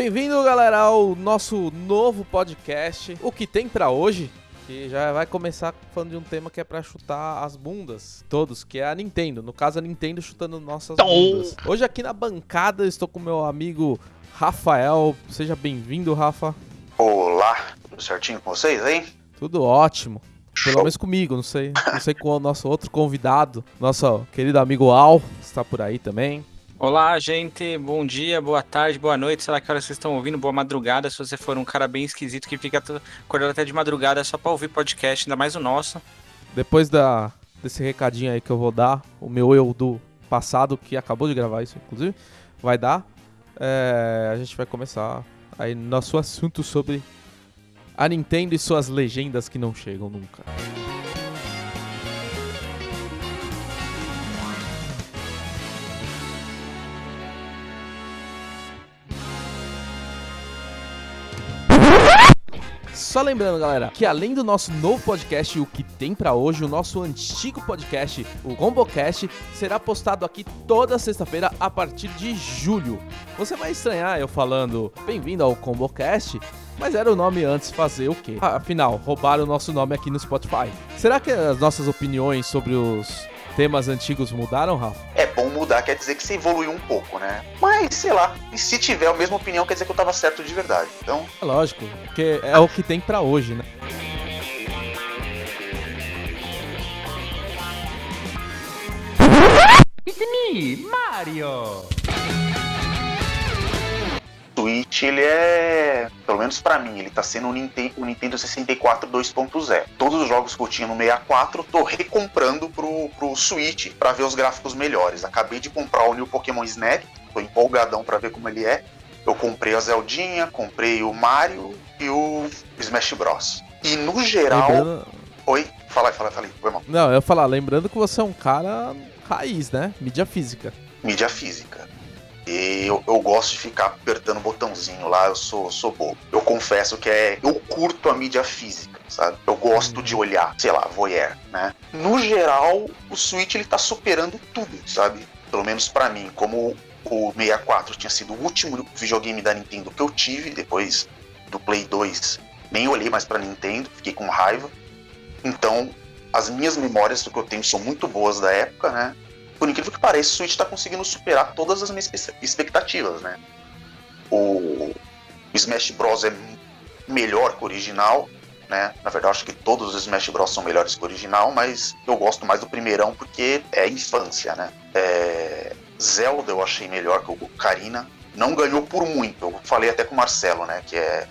Bem-vindo, galera, ao nosso novo podcast. O que tem pra hoje? Que já vai começar falando de um tema que é pra chutar as bundas, todos, que é a Nintendo. No caso, a Nintendo chutando nossas bundas. Hoje aqui na bancada estou com meu amigo Rafael. Seja bem-vindo, Rafa. Olá, tudo certinho com vocês, hein? Tudo ótimo. Pelo menos comigo, não sei. Não sei com o nosso outro convidado, nosso querido amigo Al, está por aí também. Olá, gente. Bom dia, boa tarde, boa noite. Sei lá que hora vocês estão ouvindo. Boa madrugada. Se você for um cara bem esquisito que fica acordado até de madrugada só pra ouvir podcast, ainda mais o nosso. Depois da, desse recadinho aí que eu vou dar, o meu eu do passado, que acabou de gravar isso, inclusive, vai dar. é, a gente vai começar aí nosso assunto sobre a Nintendo e suas legendas que não chegam nunca. Só lembrando, galera, que além do nosso novo podcast, o que tem pra hoje, o nosso antigo podcast, o ComboCast, será postado aqui toda sexta-feira a partir de julho. Você vai estranhar eu falando bem-vindo ao ComboCast, mas era o nome antes fazer o quê? Afinal, roubaram o nosso nome aqui no Spotify. Será que as nossas opiniões sobre os temas antigos mudaram, Rafa? É bom mudar, quer dizer que você evoluiu um pouco, né? Mas, sei lá, e se tiver a mesma opinião, quer dizer que eu tava certo de verdade. Então, É lógico, porque é o que tem pra hoje, né? Switch, ele é, pelo menos pra mim, ele tá sendo o Nintendo, o Nintendo 64 2.0. Todos os jogos que eu tinha no 64, tô recomprando pro, pro Switch pra ver os gráficos melhores. Acabei de comprar o New Pokémon Snap, tô empolgadão pra ver como ele é. Eu comprei a Zeldinha, comprei o Mario e o Smash Bros. E no geral. Lembrando... Oi? Fala aí, fala aí, fala aí. Foi mal. Não, eu ia falar, lembrando que você é um cara raiz, né? Mídia física. mídia física. E eu, eu gosto de ficar apertando o botãozinho lá, eu sou, sou bobo. Eu confesso que é. Eu curto a mídia física, sabe? Eu gosto de olhar, sei lá, voyeur, né? No geral, o Switch ele tá superando tudo, sabe? Pelo menos pra mim, como o 64 tinha sido o último videogame da Nintendo que eu tive, depois do Play 2, nem olhei mais pra Nintendo, fiquei com raiva. Então, as minhas memórias do que eu tenho são muito boas da época, né? Por incrível que pareça, o Switch está conseguindo superar todas as minhas expectativas, né? O Smash Bros é melhor que o original, né? Na verdade, acho que todos os Smash Bros são melhores que o original, mas eu gosto mais do primeirão porque é infância, né? É, Zelda eu achei melhor que o Karina. Não ganhou por muito. Eu falei até com o Marcelo, né? Que é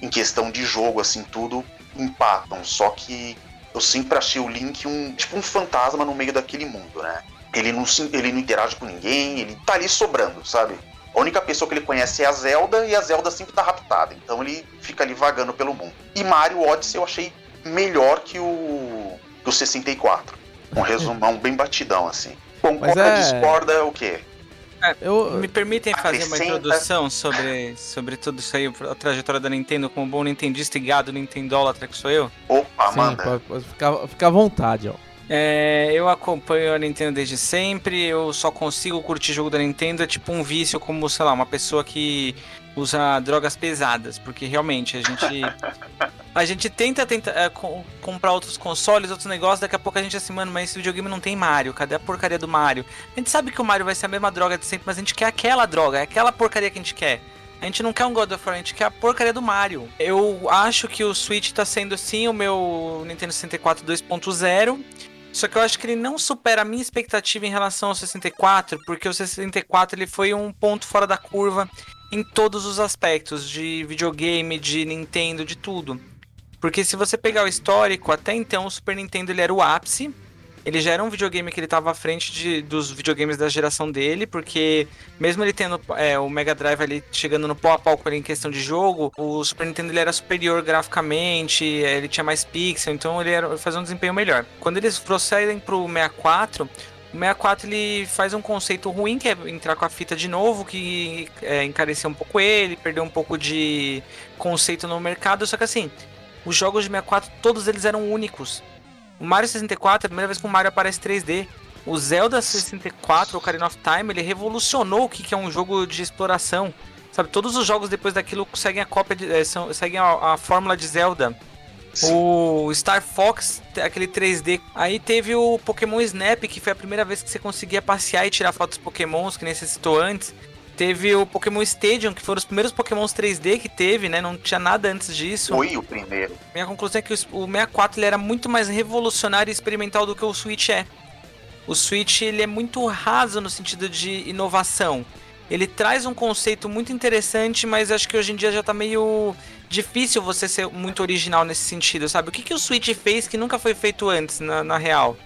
em questão de jogo, assim, tudo empatam. Só que eu sempre achei o Link um tipo um fantasma no meio daquele mundo, né? Ele não, se- ele não interage com ninguém, ele tá ali sobrando, sabe? A única pessoa que ele conhece é a Zelda e a Zelda sempre tá raptada, então ele fica ali vagando pelo mundo. E Mario Odyssey eu achei melhor que o do 64. Um resumão bem batidão, assim. Concorda, é- discorda, é o quê? Eu, Me permitem fazer uma introdução sobre, sobre tudo isso aí, a trajetória da Nintendo, como bom nintendista e gado nintendólatra que sou eu? Opa, sim, manda. pode, pode ficar, ficar à vontade, ó. É, eu acompanho a Nintendo desde sempre, eu só consigo curtir jogo da Nintendo, é tipo um vício como, sei lá, uma pessoa que usa drogas pesadas, porque realmente a gente a gente tenta, tenta é, com- comprar outros consoles, outros negócios, daqui a pouco a gente é assim, mano, mas esse videogame não tem Mario, cadê a porcaria do Mario? A gente sabe que o Mario vai ser a mesma droga de sempre, mas a gente quer aquela droga, é aquela porcaria que a gente quer. A gente não quer um God of War, a gente quer a porcaria do Mario. Eu acho que o Switch tá sendo sim o meu Nintendo 64 2.0. Só que eu acho que ele não supera a minha expectativa em relação ao 64, porque o 64 ele foi um ponto fora da curva em todos os aspectos de videogame, de Nintendo, de tudo. Porque se você pegar o histórico, até então o Super Nintendo ele era o ápice. Ele já era um videogame que ele estava à frente de- dos videogames da geração dele, porque mesmo ele tendo é, o Mega Drive ali chegando no pau a pau com ele em questão de jogo, o Super Nintendo ele era superior graficamente, é, ele tinha mais pixel, então ele, era, ele fazia um desempenho melhor. Quando eles procedem pro 64, o 64 ele faz um conceito ruim, que é entrar com a fita de novo, que é, encareceu um pouco ele, perdeu um pouco de conceito no mercado, só que assim, os jogos de 64, todos eles eram únicos. O Mario 64 é a primeira vez que o Mario aparece 3D. O Zelda 64, Ocarina of Time, ele revolucionou o que que é um jogo de exploração. Sabe, todos os jogos depois daquilo seguem a cópia de, é, são, seguem a, a fórmula de Zelda. Sim. O Star Fox, aquele 3D. Aí teve o Pokémon Snap, que foi a primeira vez que você conseguia passear e tirar fotos Pokémons, que nem você citou antes. Teve o Pokémon Stadium, que foram os primeiros Pokémons 3D que teve, né? Não tinha nada antes disso. Foi o primeiro. Minha conclusão é que o 64 ele era muito mais revolucionário e experimental do que o Switch é. O Switch ele é muito raso no sentido de inovação. Ele traz um conceito muito interessante, mas acho que hoje em dia já tá meio difícil você ser muito original nesse sentido, sabe? O que, que o Switch fez que nunca foi feito antes, na, na real?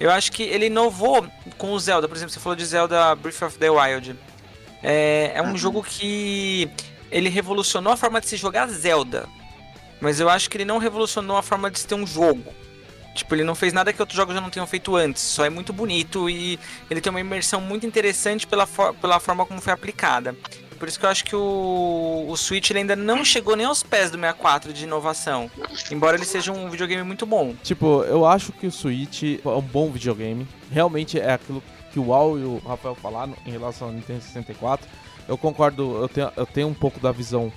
Eu acho que ele inovou com o Zelda. Por exemplo, você falou de Zelda Breath of the Wild. É, é um uhum. jogo que ele revolucionou a forma de se jogar Zelda. Mas eu acho que ele não revolucionou a forma de se ter um jogo. Tipo, ele não fez nada que outros jogos já não tenham feito antes. Só é muito bonito e ele tem uma imersão muito interessante pela, for pela forma como foi aplicada. Por isso que eu acho que o, o Switch ainda não chegou nem aos pés do 64 de inovação. Embora ele seja um videogame muito bom. Tipo, eu acho que o Switch é um bom videogame. Realmente é aquilo que o Al e o Rafael falaram em relação ao Nintendo 64. Eu concordo, eu tenho, eu tenho um pouco da visão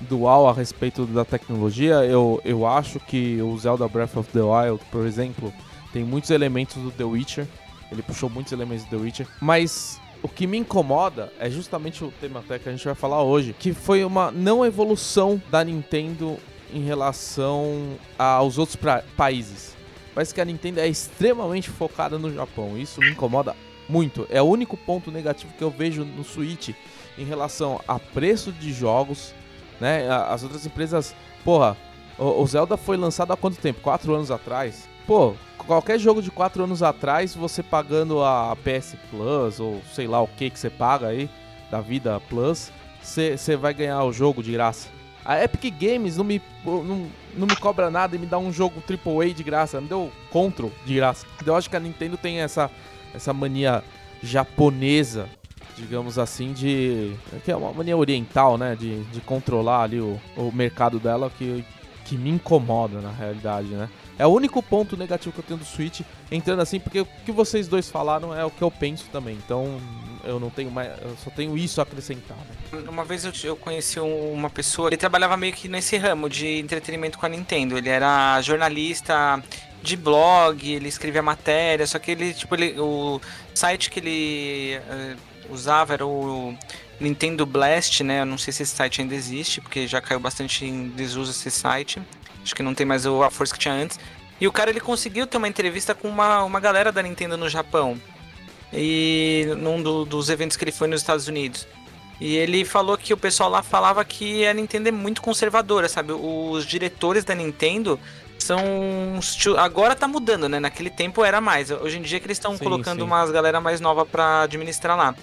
dual a respeito da tecnologia. Eu, eu acho que o Zelda Breath of the Wild, por exemplo, tem muitos elementos do The Witcher. Ele puxou muitos elementos do The Witcher. Mas o que me incomoda é justamente o tema até que a gente vai falar hoje, que foi uma não evolução da Nintendo em relação aos outros países. Parece que a Nintendo é extremamente focada no Japão. Isso me incomoda muito. É o único ponto negativo que eu vejo no Switch em relação a preço de jogos, né? As outras empresas, porra, o Zelda foi lançado há quanto tempo? Quatro anos atrás. Pô, qualquer jogo de quatro anos atrás, você pagando a PS Plus ou sei lá o que que você paga aí da vida Plus, você vai ganhar o jogo de graça. A Epic Games não me, não, não me cobra nada e me dá um jogo AAA de graça, me deu Control de graça. Então eu acho que a Nintendo tem essa essa mania japonesa, digamos assim, de. que é uma mania oriental, né? De, de controlar ali o, o mercado dela que, que me incomoda na realidade, né? É o único ponto negativo que eu tenho do Switch, entrando assim, porque o que vocês dois falaram é o que eu penso também. Então, eu não tenho mais. Eu só tenho isso a acrescentar. Né? Uma vez eu, eu conheci uma pessoa, ele trabalhava meio que nesse ramo de entretenimento com a Nintendo. Ele era jornalista de blog, ele escrevia matéria, só que ele, tipo, ele, o site que ele uh, usava era o Nintendo Blast, né? Eu não sei se esse site ainda existe, porque já caiu bastante em desuso esse site. Acho que não tem mais a força que tinha antes. E o cara ele conseguiu ter uma entrevista com uma, uma galera da Nintendo no Japão. E num do, dos eventos que ele foi nos Estados Unidos. E ele falou que o pessoal lá falava que a Nintendo é muito conservadora, sabe? Os diretores da Nintendo são. Agora tá mudando, né? Naquele tempo era mais. Hoje em dia que eles estão colocando sim. umas galera mais nova para administrar lá.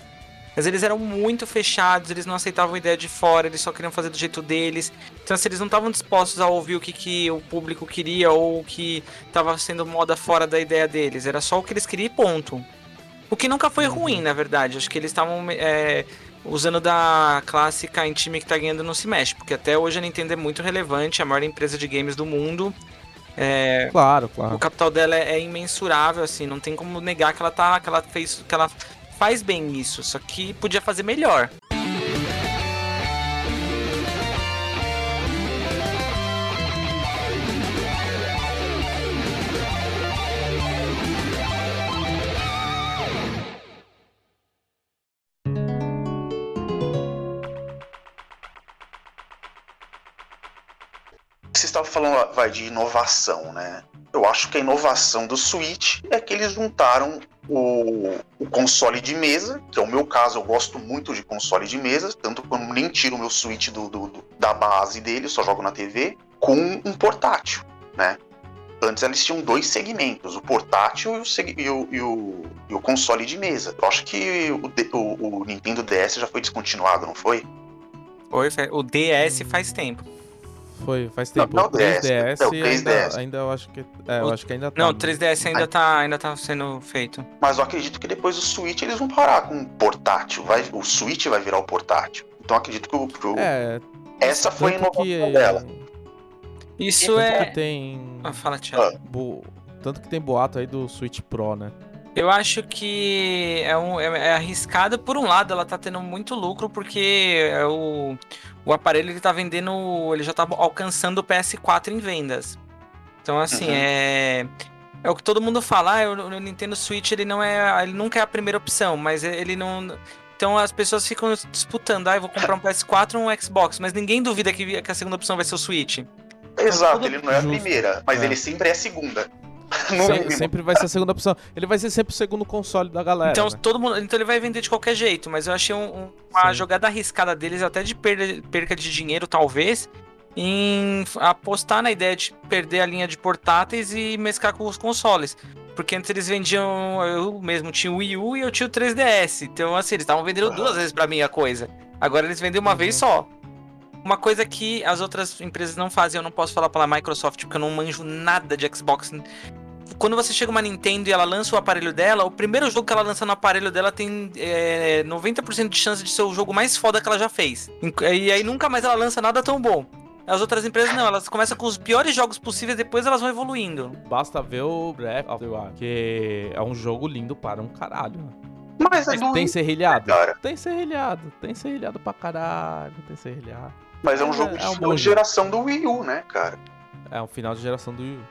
Mas eles eram muito fechados, eles não aceitavam ideia de fora, eles só queriam fazer do jeito deles. Então, se eles não estavam dispostos a ouvir o que, que o público queria ou o que estava sendo moda fora da ideia deles, era só o que eles queriam e ponto. O que nunca foi ruim, na verdade. Acho que eles estavam é, usando da clássica em time que tá ganhando não se mexe, porque até hoje a Nintendo é muito relevante, a maior empresa de games do mundo. É, claro, claro. O capital dela é, é, imensurável, assim, não tem como negar que ela tá, que ela fez, que ela faz bem isso, só que podia fazer melhor. Falando vai, de inovação, né? Eu acho que a inovação do Switch é que eles juntaram o, o, console de mesa, que é o meu caso, eu gosto muito de console de mesa, tanto que eu nem tiro o meu Switch do, do, do, da base dele, só jogo na TV, com um portátil, né? Antes eles tinham dois segmentos, o portátil e o, e o, e o, e o console de mesa. Eu acho que o, o, o Nintendo DS já foi descontinuado, não foi? Foi, o DS faz tempo. Foi, faz tempo. Não, não 3DS, 3DS ainda, ainda, eu acho que. É, eu acho que ainda tá. Não, 3DS ainda tá, ainda tá sendo feito. Mas eu acredito que depois o Switch eles vão parar com o portátil. Vai, o Switch vai virar o portátil. Então acredito que o. Que é. Essa foi a inovação que, dela. Isso é. Que tem. Ah, fala, Thiago. Ah. Tanto que tem boato aí do Switch Pro, né? Eu acho que é, um, é, é arriscado. Por um lado, ela tá tendo muito lucro porque é o, o aparelho ele tá vendendo. Ele já tá alcançando o PS4 em vendas. Então, assim, uhum. é. É o que todo mundo fala, ah, o Nintendo Switch ele não é. Ele nunca é a primeira opção, mas ele não. Então as pessoas ficam disputando, ah, eu vou comprar um PS4 ou um Xbox, mas ninguém duvida que, que a segunda opção vai ser o Switch. Exato, ele não é a primeira, mas é. ele sempre é a segunda. Se, sempre vai ser a segunda opção. Ele vai ser sempre o segundo console da galera. Então, né? todo mundo, então ele vai vender de qualquer jeito, mas eu achei um, um, uma Sim. jogada arriscada deles, até de perda, perca de dinheiro, talvez, em apostar na ideia de perder a linha de portáteis e mesclar com os consoles. Porque antes eles vendiam. Eu mesmo tinha o Wii U e eu tinha o 3DS. Então, assim, eles estavam vendendo duas vezes para mim a coisa. Agora eles vendem uma uhum. vez só. Uma coisa que as outras empresas não fazem, eu não posso falar pela Microsoft, porque eu não manjo nada de Xbox. Quando você chega uma Nintendo e ela lança o aparelho dela, o primeiro jogo que ela lança no aparelho dela tem é, 90% de chance de ser o jogo mais foda que ela já fez. E aí nunca mais ela lança nada tão bom. As outras empresas não, elas começam com os piores jogos possíveis, depois elas vão evoluindo. Basta ver o Breath of the Wild, que é um jogo lindo para um caralho. Mas é Tem serrilhado? Cara. Tem serrilhado, tem serrilhado pra caralho, tem serrilhado. Mas é um jogo é, de é um geração do Wii U, né, cara? É um final de geração do Wii U.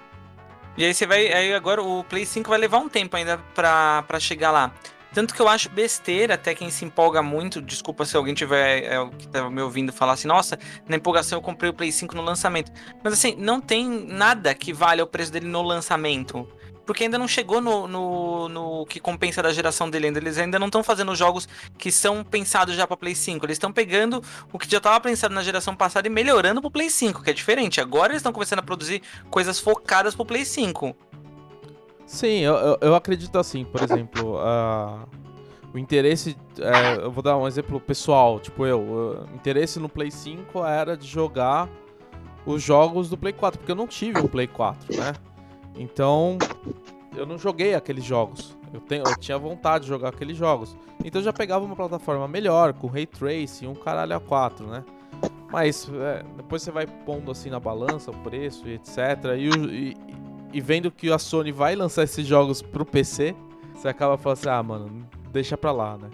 E aí você vai. Aí agora o Play 5 vai levar um tempo ainda pra, pra chegar lá. Tanto que eu acho besteira, até quem se empolga muito, desculpa se alguém tiver é, que tá me ouvindo falar assim, nossa, na empolgação eu comprei o Play 5 no lançamento. Mas assim, não tem nada que valha o preço dele no lançamento. Porque ainda não chegou no, no, no que compensa da geração dele ainda. Eles ainda não estão fazendo jogos que são pensados já para Play 5. Eles estão pegando o que já estava pensado na geração passada e melhorando pro Play 5, que é diferente. Agora eles estão começando a produzir coisas focadas pro Play 5. Sim, eu, eu, eu acredito assim, por exemplo, uh, o interesse. É, eu vou dar um exemplo pessoal, tipo eu. O interesse no Play 5 era de jogar os jogos do Play 4, porque eu não tive um Play 4, né? Então, eu não joguei aqueles jogos. Eu, tenho, eu tinha vontade de jogar aqueles jogos. Então eu já pegava uma plataforma melhor, com Ray Tracing, um caralho a 4, né? Mas é, depois você vai pondo assim na balança o preço e etc. E, e, e vendo que a Sony vai lançar esses jogos pro PC, você acaba falando assim, ah, mano, deixa pra lá, né?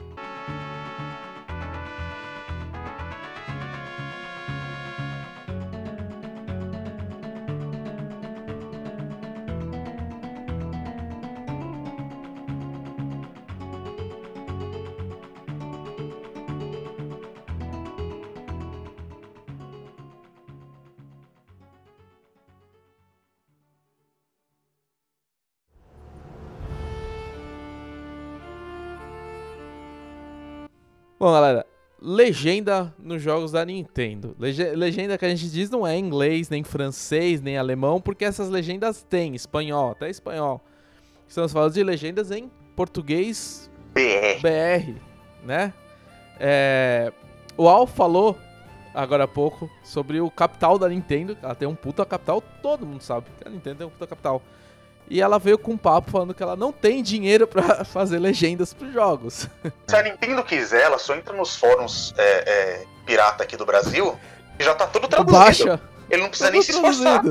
Bom, galera, legenda nos jogos da Nintendo. Legenda que a gente diz não é inglês, nem francês, nem alemão, porque essas legendas têm espanhol, até espanhol. Estamos falando de legendas em português BR, BR né? É... O Al falou agora há pouco sobre o capital da Nintendo. Ela tem um puta capital, todo mundo sabe que a Nintendo tem um puta capital. E ela veio com um papo falando que ela não tem dinheiro para fazer legendas pros jogos. Se a Nintendo quiser, ela só entra nos fóruns é, é, pirata aqui do Brasil e já tá tudo traduzido. Baixa. Ele não precisa tá nem se esforçar.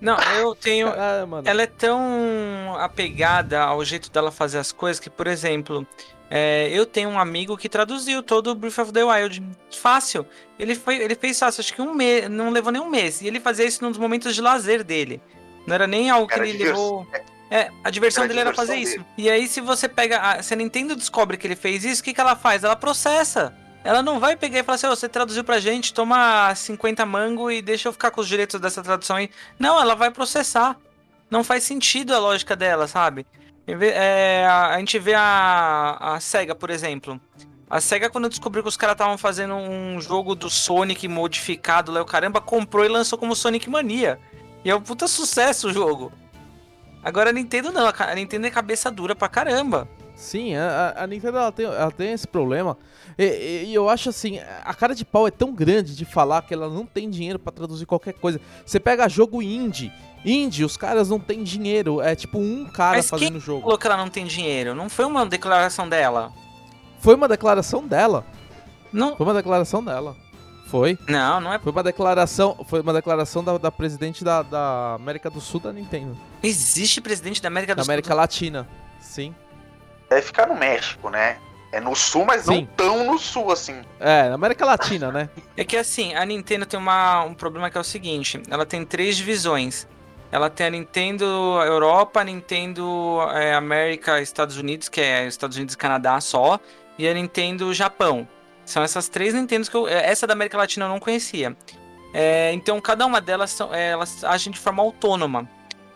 Não, eu tenho. Ah, ela é tão apegada ao jeito dela fazer as coisas que, por exemplo, é, eu tenho um amigo que traduziu todo o Breath of the Wild fácil. Ele, foi, ele fez fácil, acho que um mês, não levou nem um mês. E ele fazia isso nos momentos de lazer dele. Não era nem algo que ele levou. É, a diversão dele era fazer dele. isso. E aí, se você pega. A, se a Nintendo descobre que ele fez isso, o que, que ela faz? Ela processa. Ela não vai pegar e falar assim: oh, você traduziu pra gente, toma 50 mango e deixa eu ficar com os direitos dessa tradução aí. Não, ela vai processar. Não faz sentido a lógica dela, sabe? É, a, a gente vê a, a SEGA, por exemplo. A SEGA, quando descobriu que os caras estavam fazendo um jogo do Sonic modificado, lá o caramba, comprou e lançou como Sonic Mania. E é um puta sucesso o jogo. Agora a Nintendo não, a Nintendo é cabeça dura pra caramba. Sim, a, a Nintendo ela tem, ela tem esse problema. E, e, eu acho assim, a cara de pau é tão grande de falar que ela não tem dinheiro para traduzir qualquer coisa. Você pega jogo indie. Indie, os caras não têm dinheiro. É tipo um cara Mas fazendo o jogo. falou que ela não tem dinheiro? Não foi uma declaração dela? Foi uma declaração dela. Não. Foi uma declaração dela. Foi. Não, não é. Foi uma declaração, foi uma declaração da, da presidente da, da, América do Sul da Nintendo. Existe presidente da América do da Sul? América Latina, sim. deve ficar no México, né? É no sul, mas Sim. não tão no sul assim. É, na América Latina, né? É que assim, a Nintendo tem uma, um problema que é o seguinte: ela tem três divisões. Ela tem a Nintendo Europa, a Nintendo é, América Estados Unidos, que é Estados Unidos e Canadá só, e a Nintendo Japão. São essas três Nintendos que eu. é, Essa da América Latina eu não conhecia. É, então cada uma delas são, é, elas agem de forma autônoma.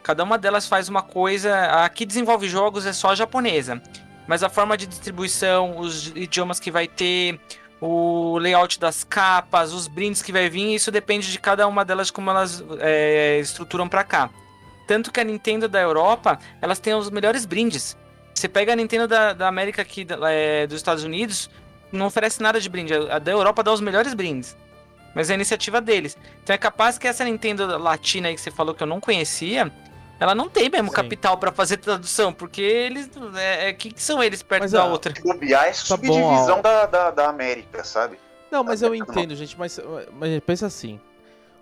Cada uma delas faz uma coisa. A que desenvolve jogos é só a japonesa. Mas a forma de distribuição, os idiomas que vai ter, o layout das capas, os brindes que vai vir, isso depende de cada uma delas como elas é, estruturam pra cá. Tanto que a Nintendo da Europa, elas têm os melhores brindes. Você pega a Nintendo da, da América aqui, é, dos Estados Unidos, não oferece nada de brinde. A da Europa dá os melhores brindes. Mas é a iniciativa deles. Então é capaz que essa Nintendo latina aí que você falou que eu não conhecia, ela não tem mesmo Sim. capital pra fazer tradução, porque eles. É, é, que, que são eles perto Mas, da ah, outra? Bobear é Tá bom, subdivisão ó. da, da, da América, sabe? Não, mas eu entendo, gente, mas, mas pensa assim.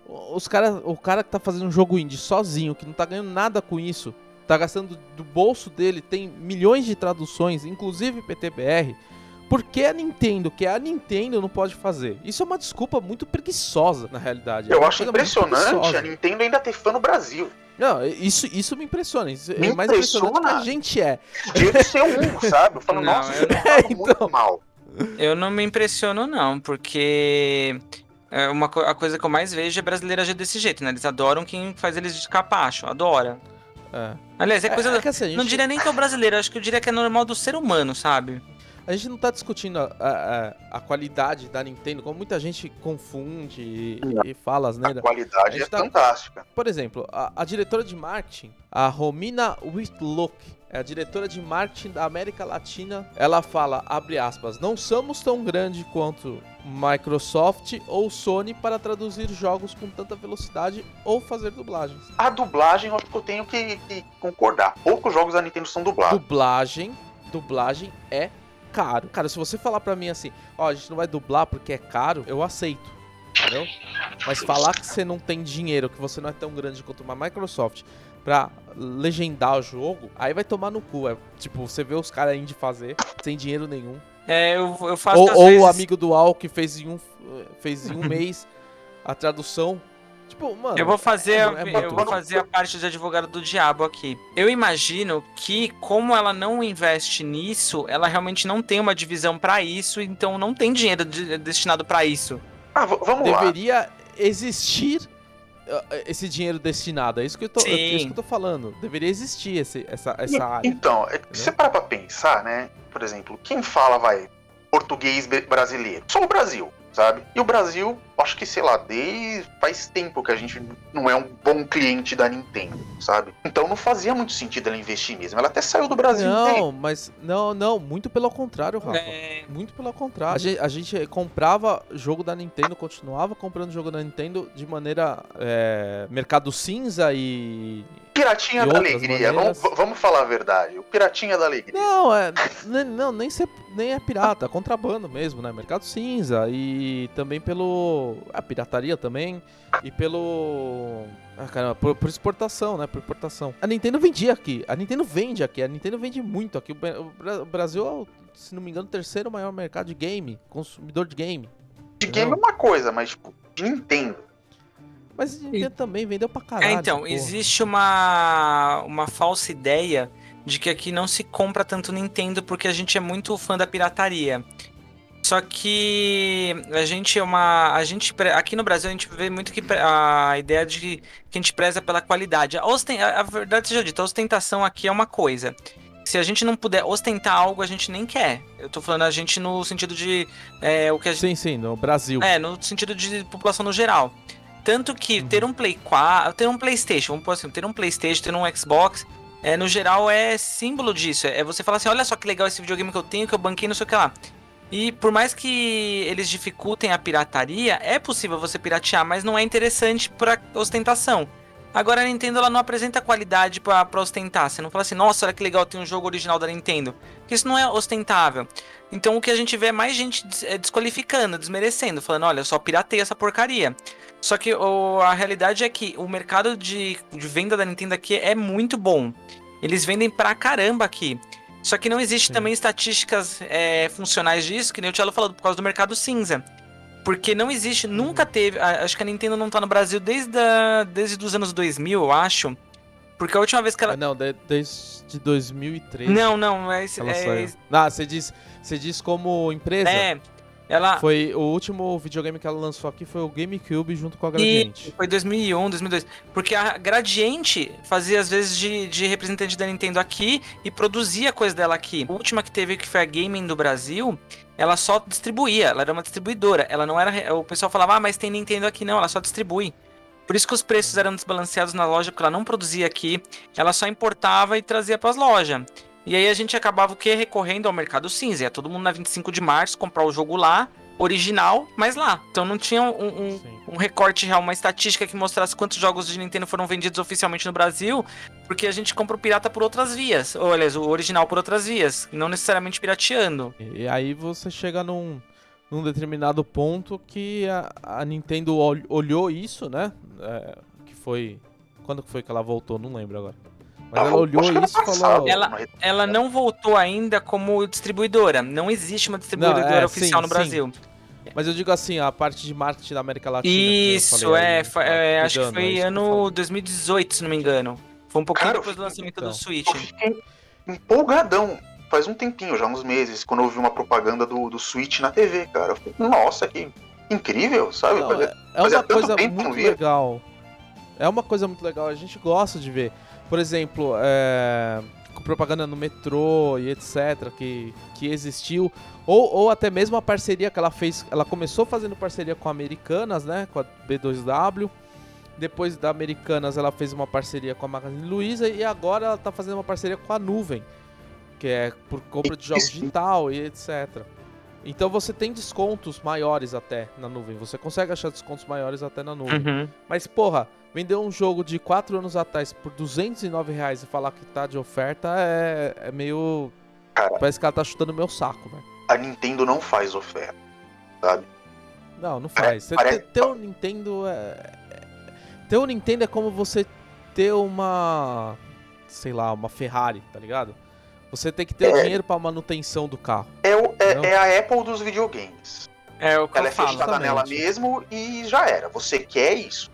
Os cara, o cara que tá fazendo um jogo indie sozinho, que não tá ganhando nada com isso, tá gastando do bolso dele, tem milhões de traduções, inclusive PTBR. Por que a Nintendo, que é a Nintendo, não pode fazer? Isso é uma desculpa muito preguiçosa, na realidade. É Eu uma acho muito impressionante a Nintendo ainda ter fã no Brasil. Não, isso, isso me impressiona. Isso Me é mais impressionante que a impressiona. gente é. Devia ser um, sabe? Eu falo, Não, nossa, eu não- É, muito então. mal. Eu não me impressiono, não, porque é uma, co- a coisa que eu mais vejo é brasileira agir desse jeito, né? Eles adoram quem faz eles de capacho, adora. É. Aliás, é coisa. É, é que assim, gente, Não diria nem que é o brasileiro, acho que eu diria que é normal do ser humano, sabe? A gente não tá discutindo a, a- a qualidade da Nintendo, como muita gente confunde e, e fala as A neiras. qualidade A é tá- fantástica. Por exemplo, a, a diretora de marketing, a Romina Whitlock, é a diretora de marketing da América Latina. Ela fala, abre aspas, não somos tão grande quanto Microsoft ou Sony para traduzir jogos com tanta velocidade ou fazer dublagens. A dublagem, eu acho que eu tenho que, que concordar. Poucos jogos da Nintendo são dublados. Dublagem, dublagem é caro. Cara, se você falar pra mim assim, ó, a gente não vai dublar porque é caro, eu aceito. Entendeu? Mas falar que você não tem dinheiro, que você não é tão grande quanto uma Microsoft pra legendar o jogo, aí vai tomar no cu. É, tipo, você vê os caras indie fazer sem dinheiro nenhum. É, eu, eu faço Ou, ou vezes- o amigo do Al que fez em um, fez em um mês a tradução. Tipo, mano. Eu vou fazer, é- a- é eu vou fazer a parte de advogado do diabo aqui. Eu imagino que, como ela não investe nisso, ela realmente não tem uma divisão pra isso, então não tem dinheiro de- destinado pra isso. Ah, vamos lá. deveria existir uh, esse dinheiro destinado. É isso que eu tô, Sim. é isso que eu tô falando. Deveria existir esse, essa, essa área. Então, é, se você parar pra pensar, né? Por exemplo, quem fala, vai, português brasileiro? Só o Brasil, sabe? E o Brasil, acho que, sei lá, desde faz tempo que a gente não é um bom cliente da Nintendo, sabe? Então não fazia muito sentido ela investir mesmo. Ela até saiu do Brasil. né? Não, mas não, não, muito pelo contrário, Rafa. É, Muito pelo contrário. A gente, a gente comprava jogo da Nintendo, continuava comprando jogo da Nintendo de maneira é, mercado cinza e Piratinha da Alegria. maneiras. Vamos, vamos falar a verdade. O Piratinha da Alegria. Não, é. Não, nem, ser, nem é pirata, é contrabando mesmo, né? Mercado cinza. E também pelo. A pirataria também. E pelo. Ah, caramba, por, por exportação, né? Por importação. A Nintendo vendia aqui. A Nintendo vende aqui. A Nintendo vende muito aqui. O o Bra- o Brasil é, o, se não me engano, o terceiro maior mercado de game. Consumidor de game. De game é uma coisa, mas, tipo, de Nintendo. Mas a Nintendo também vendeu pra caralho. É, então, porra. existe uma, uma falsa ideia de que aqui não se compra tanto Nintendo porque a gente é muito fã da pirataria. Só que a gente é uma. A gente, aqui no Brasil a gente vê muito que a ideia de que, a gente preza pela qualidade. A, osten- a- a verdade seja dita, a ostentação aqui é uma coisa. Se a gente não puder ostentar algo, a gente nem quer. Eu tô falando a gente no sentido de. é, o que a gente Sim, sim, no Brasil. é, no sentido de população no geral. Tanto que Uhum. ter um Play 4, ter um PlayStation, vamos pôr assim, ter um PlayStation, ter um Xbox, é, no geral é símbolo disso. É você falar assim: olha só que legal esse videogame que eu tenho, que eu banquei, não sei o que lá. E por mais que eles dificultem a pirataria, é possível você piratear, mas não é interessante pra ostentação. Agora a Nintendo ela não apresenta qualidade pra ostentar. Você não fala assim, nossa, olha que legal, tem um jogo original da Nintendo. Porque isso não é ostentável. Então o que a gente vê é mais gente é, desqualificando, desmerecendo, falando, olha, eu só piratei essa porcaria. Só que o- a realidade é que o mercado de, de venda da Nintendo aqui é muito bom. Eles vendem pra caramba aqui. Só que não existe Sim. também estatísticas é, funcionais disso, que nem o Tchelo falou, por causa do mercado cinza. Porque não existe, nunca teve. Acho que a Nintendo não tá no Brasil desde, a, desde os anos 2000, eu acho. Porque a última vez que ela. Ah, não, de- desde 2013. Não, não, é, Ela é, saiu. Ah, você diz, você diz como empresa? é. Ela. Foi o último videogame que ela lançou aqui foi o GameCube junto com a Gradiente. E foi 2001, 2002. Porque a Gradiente fazia às vezes de, de representante da Nintendo aqui e produzia coisa dela aqui. A última que teve, que foi a Gaming do Brasil, ela só distribuía, ela era uma distribuidora. Ela não era. O pessoal falava, ah, mas tem Nintendo aqui. Não, ela só distribui. Por isso que os preços eram desbalanceados na loja, porque ela não produzia aqui, ela só importava e trazia para as lojas. E aí a gente acabava o quê? Recorrendo ao mercado cinza. Ia todo mundo na 25 de março comprar o jogo lá, original, mas lá. Então não tinha um, um, um recorte real, uma estatística que mostrasse quantos jogos de Nintendo foram vendidos oficialmente no Brasil, porque a gente compra o pirata por outras vias. Ou, aliás, o original por outras vias, não necessariamente pirateando. E aí você chega num, num determinado ponto que a, a Nintendo ol- olhou isso, né? É, que foi. Quando que foi que ela voltou? Não lembro agora. Mas Ela ela voltou, olhou isso e falou. Ela- Ela não voltou ainda como distribuidora. Não existe uma distribuidora Não, é, oficial sim, no Brasil. Mas eu digo assim, a parte de marketing da América Latina. que eu Isso, falei é, aí, fa- tá é, acho que é foi eu ano falo. 2018, se não me engano. Foi um pouquinho Cara, depois do fiquei- lançamento então. do Switch. Eu fiquei empolgadão. Faz um tempinho, já uns meses, quando eu vi uma propaganda do, do Switch na TV, cara. Eu falei, nossa, que incrível, sabe? Não, é, é Fazia uma coisa muito legal. É uma coisa muito legal, a gente gosta de ver. Por exemplo, é, com propaganda no metrô e etc, que, que existiu. Ou, ou até mesmo a parceria que ela fez. Ela começou fazendo parceria com a Americanas, né? Com a B2W. Depois da Americanas ela fez uma parceria com a Magazine Luiza e agora ela tá fazendo uma parceria com a Nuvem, que é por compra de jogos digital e etc. Então você tem descontos maiores até na nuvem. Você consegue achar descontos maiores até na nuvem. Uhum. Mas, porra, vender um jogo de 4 anos atrás por 209 reais e falar que tá de oferta é, é meio. Cara. Parece que ela tá chutando meu saco, velho. A Nintendo não faz oferta, sabe? Não, não faz. Você parece- ter, ter um Nintendo é. é- Ter um Nintendo é como você ter uma. Sei lá, uma Ferrari, tá ligado? Você tem que ter o É. dinheiro pra manutenção do carro. É, o- é- é a Apple dos videogames. É o que Ela eu é falo. fechada exatamente. nela mesmo e já era. Você quer isso.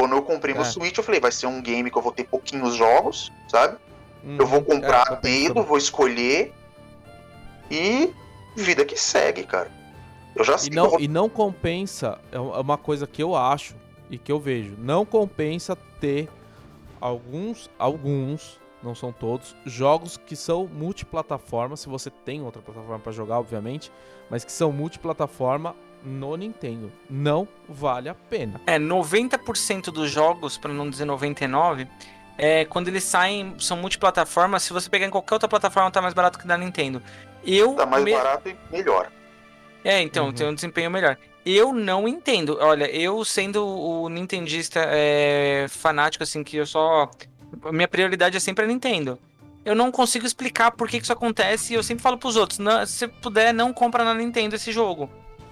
Quando eu comprei meu É. Switch, eu falei, vai ser um game que eu vou ter pouquinhos jogos, sabe? Eu Uhum. vou É, comprar a dedo, pensando. vou escolher e vida que segue, cara. Eu já sei E não, vou e não compensa, é é uma coisa que eu acho e que eu vejo, não compensa ter alguns, alguns, não são todos, jogos que são multiplataforma, se você tem outra plataforma pra jogar, obviamente, mas que são multiplataforma no Nintendo. Não vale a pena. É, 90% dos jogos, pra não dizer 99, é, quando eles saem, são multiplataformas. Se você pegar em qualquer outra plataforma, tá mais barato que da Nintendo. Eu tá mais me- barato e melhor. É, então, Uhum. tem um desempenho melhor. Eu não entendo. Olha, eu sendo o nintendista é, fanático, assim, que eu só. a Minha prioridade é sempre a Nintendo. Eu não consigo explicar por que, que isso acontece e eu sempre falo pros outros: não, se puder, não compra na Nintendo esse jogo.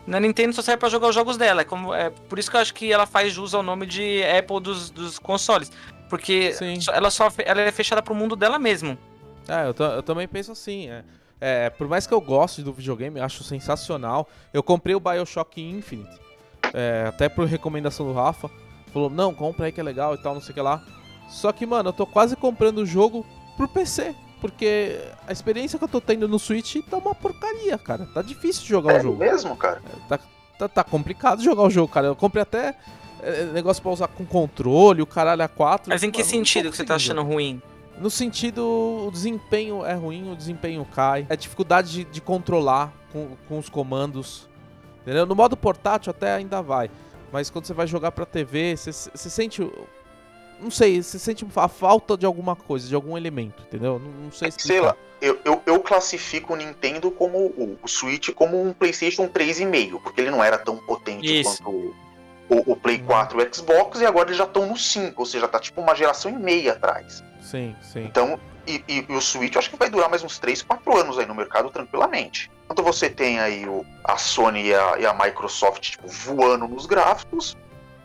Na Nintendo só serve pra jogar os jogos dela. É, como, é por isso que eu acho que ela faz jus ao nome de Apple dos, dos consoles. Porque Sim. ela só ela é fechada pro mundo dela mesmo. É, eu, eu também penso assim, é. É, por mais que eu goste do videogame, acho sensacional. Eu comprei o Bioshock Infinite, é, até por recomendação do Rafa. Falou, não, compra aí que é legal e tal, não sei o que lá. Só que, mano, eu tô quase comprando o jogo pro PC. Porque a experiência que eu tô tendo no Switch tá uma porcaria, cara. Tá difícil de jogar É o jogo. mesmo, cara? Tá, tá, tá complicado jogar o jogo, cara. Eu comprei até é, negócio pra usar com controle, o caralho a 4. Mas em que sentido que você tá achando ruim? No sentido, o desempenho é ruim, o desempenho cai. É dificuldade de, de controlar com, com os comandos. Entendeu? No modo portátil até ainda vai. Mas quando você vai jogar pra TV, você, você sente. Não sei, você sente a falta de alguma coisa, de algum elemento, entendeu? Não, não sei explicar. Sei lá. Eu, eu, eu classifico o Nintendo como o, o Switch como um PlayStation 3,5, porque ele não era tão potente Isso. quanto o, o, o Play Uhum. 4 e o Xbox, e agora eles já estão no 5, ou seja, tá tipo uma geração e meia atrás. Sim, sim. Então, e, e- e o Switch eu acho que vai durar mais uns 3, 4 anos aí no mercado tranquilamente. Enquanto você tem aí o, a Sony e a, e a Microsoft tipo, voando nos gráficos,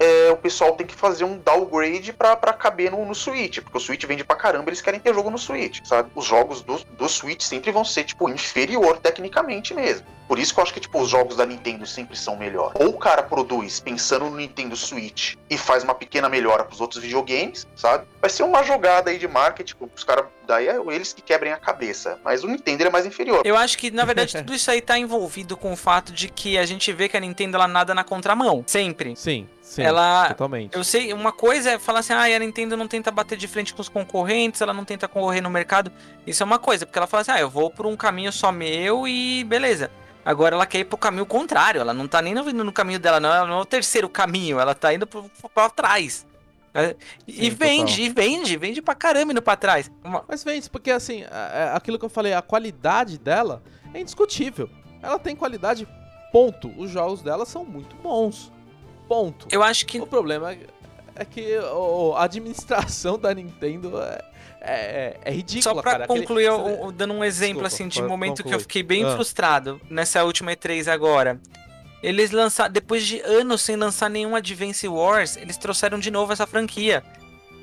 é, o pessoal tem que fazer um downgrade pra, pra caber no, no Switch, porque o Switch vende pra caramba, eles querem ter jogo no Switch, sabe? Os jogos do, do Switch sempre vão ser, tipo, inferior tecnicamente mesmo. Por isso que eu acho que, tipo, os jogos da Nintendo sempre são melhores. Ou o cara produz pensando no Nintendo Switch e faz uma pequena melhora pros outros videogames, sabe? Vai ser uma jogada aí de marketing, os caras, daí é eles que quebrem a cabeça. Mas o Nintendo é mais inferior. Eu acho que, na verdade, tudo isso aí tá envolvido com o fato de que a gente vê que a Nintendo, ela nada na contramão. Sempre. Sim, sim. Ela- Totalmente. Eu sei, uma coisa é falar assim, ah, a Nintendo não tenta bater de frente com os concorrentes, ela não tenta concorrer no mercado. Isso é uma coisa, porque ela fala assim, ah, eu vou por um caminho só meu e beleza. Agora ela quer ir pro caminho contrário, ela não tá nem indo no caminho dela, não, ela não é o terceiro caminho, ela tá indo pro, pra trás. É, E Sim, vende, e vende, vende pra caramba indo pra trás. Mas isso, porque assim, aquilo que eu falei, a qualidade dela é indiscutível. Ela tem qualidade, ponto. Os jogos dela são muito bons. Ponto. Eu acho que O problema é, que a administração da Nintendo é, é, é ridícula, Só pra cara. Aquele- concluir, eu- eu- dando um exemplo Desculpa, assim de momento que eu concluir. fiquei bem Ah. frustrado nessa última E3 agora. Eles lançaram, depois de anos sem lançar nenhum Advance Wars, eles trouxeram de novo essa franquia.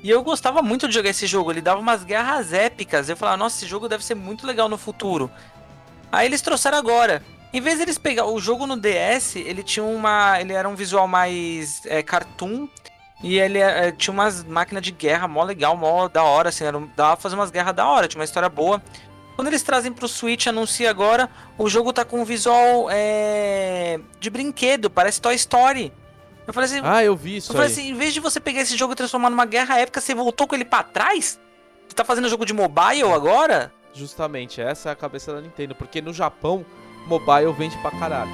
E eu gostava muito de jogar esse jogo, ele dava umas guerras épicas. Eu falava, nossa, esse jogo deve ser muito legal no futuro. Aí eles trouxeram agora. Em vez deles pegar o jogo no DS, ele tinha uma, ele era um visual mais é, cartoon e ele é, tinha umas máquinas de guerra mó legal, mó da hora, assim, era, dava pra fazer umas guerras da hora, tinha uma história boa. Quando eles trazem pro Switch, anuncia agora, o jogo tá com um visual é, de brinquedo, parece Toy Story. Eu falei assim, Ah, eu vi isso eu falei aí. assim, em vez de você pegar esse jogo e transformar numa guerra épica, você voltou com ele pra trás? Você tá fazendo jogo de mobile agora? Justamente, essa é a cabeça da Nintendo. Porque no Japão, mobile vende pra caralho.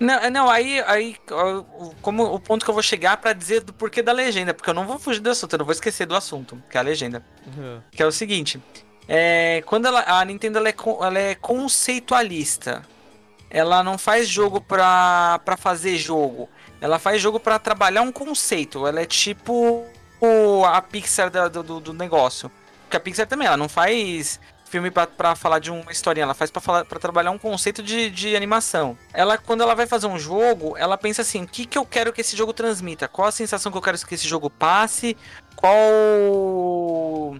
Não, é, não aí, aí como o ponto que eu vou chegar pra dizer do porquê da legenda, porque eu não vou fugir do assunto, eu não vou esquecer do assunto, que é a legenda. Uhum. Que é o seguinte: é, quando ela, a Nintendo ela é, ela é conceitualista, ela não faz jogo pra, pra fazer jogo, ela faz jogo pra trabalhar um conceito. Ela é tipo a Pixar do, do, do negócio. Porque a Pixar também, ela não faz filme pra falar de uma historinha, ela faz pra trabalhar um conceito de, de animação. Ela, quando ela vai fazer um jogo, ela pensa assim: o que, que eu quero que esse jogo transmita? Qual a sensação que eu quero que esse jogo passe? Qual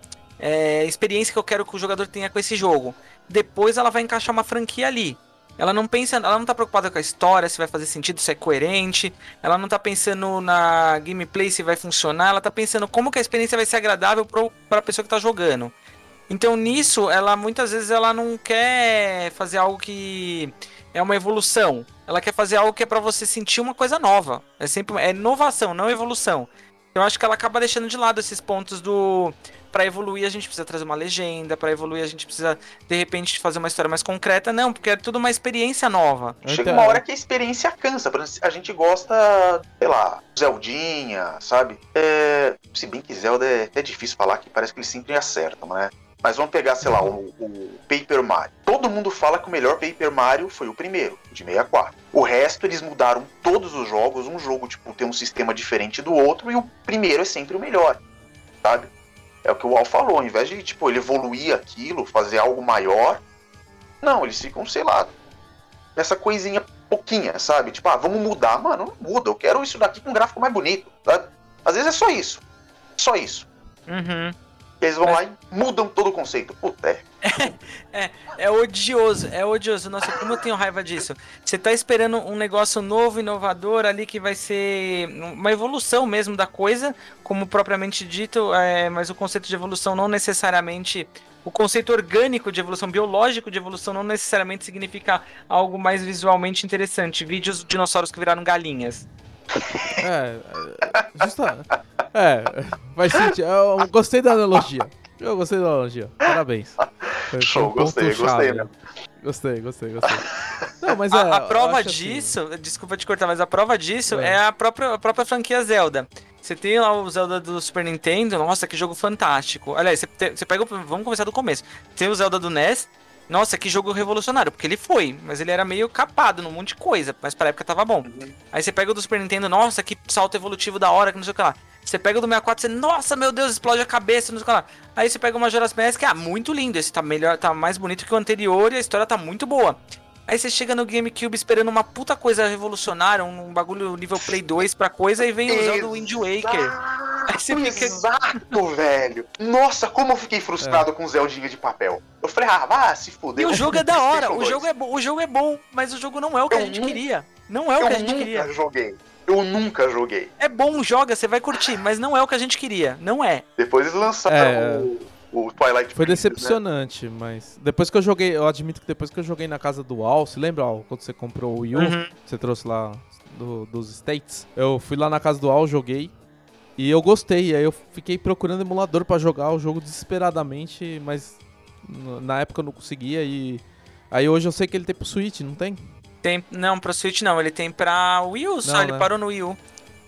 é, experiência que eu quero que o jogador tenha com esse jogo. Depois ela vai encaixar uma franquia ali. Ela não pensa, ela não tá preocupada com a história, se vai fazer sentido, se é coerente. Ela não tá pensando na gameplay se vai funcionar, ela tá pensando como que a experiência vai ser agradável pro, pra pessoa que tá jogando. Então nisso, ela muitas vezes ela não quer fazer algo que é uma evolução. Ela quer fazer algo que é pra você sentir uma coisa nova. É sempre é inovação, não evolução. Eu acho que ela acaba deixando de lado esses pontos do Pra evoluir a gente precisa trazer uma legenda, pra evoluir a gente precisa de repente fazer uma história mais concreta, não, porque é tudo uma experiência nova. Chega Então- uma hora que a experiência cansa. Por exemplo, a gente gosta, sei lá, Zeldinha, sabe? É, se bem que Zelda é até difícil falar, que parece que eles sempre acertam, né? Mas vamos pegar, sei lá, o, o Paper Mario. Todo mundo fala que o melhor Paper Mario foi o primeiro, o de 64. O resto, eles mudaram todos os jogos. Um jogo, tipo, tem um sistema diferente do outro e o primeiro é sempre o melhor, sabe? É o que o Al falou, ao invés de, tipo, ele evoluir aquilo, fazer algo maior, não, eles ficam, sei lá, nessa coisinha pouquinha, sabe? Tipo, ah, vamos mudar. Mano, não muda, eu quero isso daqui com um gráfico mais bonito, sabe? Às vezes é só isso. Só isso. Uhum. Eles vão Mas- lá e mudam todo o conceito. Puta, é. É odioso, é odioso. Nossa, como eu tenho raiva disso. Você tá esperando um negócio novo, inovador ali que vai ser uma evolução mesmo da coisa, como propriamente dito, é, mas o conceito de evolução não necessariamente. O conceito orgânico de evolução, biológico de evolução, não necessariamente significa algo mais visualmente interessante. Vídeos de dinossauros que viraram galinhas. É, é, justa, é, faz sentido. Eu gostei da analogia. Eu gostei da analogia. Parabéns. Foi- foi Show, um gostei, gostei, né? Gostei, gostei, gostei. Não, mas é, a, prova assim, disso, desculpa te cortar, mas a prova disso É. é, a, própria, a própria franquia Zelda. Você tem lá o Zelda do Super Nintendo, nossa, que jogo fantástico. Aliás, você, você pega. o- Vamos começar do começo. Tem o Zelda do NES, nossa, que jogo revolucionário, porque ele foi, mas ele era meio capado num monte de coisa, mas pra época tava bom. Aí você pega o do Super Nintendo, nossa, que salto evolutivo da hora, que não sei o que lá. Você pega o do 64, você, nossa, meu Deus, explode a cabeça, não sei o que lá. Aí você pega o Majora's Mask, ah, muito lindo, esse tá melhor, tá mais bonito que o anterior e a história tá muito boa. Aí você chega no GameCube esperando uma puta coisa revolucionária, um, bagulho nível Play 2 pra coisa, e vem usando o Wind Waker. Aí você fica- Exato, velho. Nossa, como eu fiquei frustrado com o Zeldinha de papel. Eu falei, ah, vá se E fuder. o eu jogo é da hora, o 2. jogo é, bom, o jogo é bom, mas o jogo não é o que a Eu gente nu- queria. Não é o Eu que a gente nunca queria. joguei. Eu nunca joguei. É bom, joga, você vai curtir, mas não é o que a gente queria. Não é. Depois eles lançaram É. o, o Twilight Foi Princess, né? decepcionante, mas. Depois que eu joguei, eu admito que depois que eu joguei na casa do Al, se lembra, Al, quando você comprou o Wii U, Uhum. você trouxe lá do- dos States? Eu fui lá na casa do Al, joguei. E eu gostei, aí eu fiquei procurando emulador pra jogar o jogo desesperadamente, mas na época eu não conseguia e. Aí hoje eu sei que ele tem pro Switch, não tem? Tem, não, pro Switch não, ele tem pra Wii U só, Não, ele né? parou no Wii U.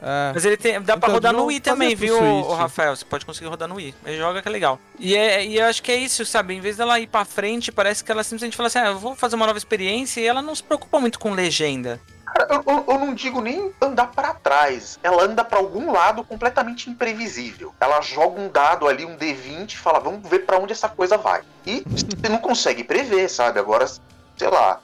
É. Mas ele tem, dá pra Então, rodar no Wii também, viu, ô, Rafael? Você pode conseguir rodar no Wii. Ele joga que é legal. E, é, e eu acho que é isso, sabe? Em vez dela ir pra frente, parece que ela simplesmente fala assim: ah, eu vou fazer uma nova experiência e ela não se preocupa muito com legenda. Cara, eu, eu- eu não digo nem andar pra trás. Ela anda pra algum lado completamente imprevisível. Ela joga um dado ali, um D20, e fala, vamos ver pra onde essa coisa vai. E você não consegue prever, sabe? Agora, sei lá.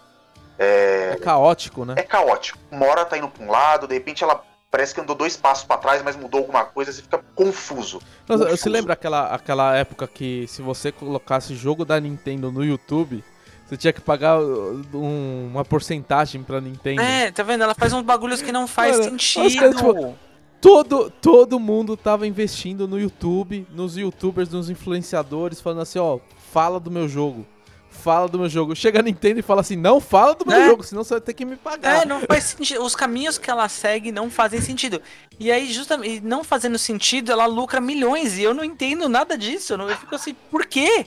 É caótico, né? É caótico. Uma hora tá indo pra um lado, de repente ela parece que andou dois passos pra trás, mas mudou alguma coisa, você fica confuso. Nossa, confuso. você lembra aquela, aquela época que se você colocasse jogo da Nintendo no YouTube, você tinha que pagar uh, um- uma porcentagem pra Nintendo? É, tá vendo? Ela faz uns bagulhos que não faz sentido. caras, tipo, Todo, todo mundo tava investindo no YouTube, nos youtubers, nos influenciadores, falando assim, ó, fala do meu jogo. Fala do meu jogo. Chega a Nintendo e fala assim, não fala do meu É. jogo, senão você vai ter que me pagar. É, não faz sentido. Os caminhos que ela segue não fazem sentido. E aí, justamente, não fazendo sentido, ela lucra milhões. E eu não entendo nada disso. Eu, não, eu fico assim, por quê?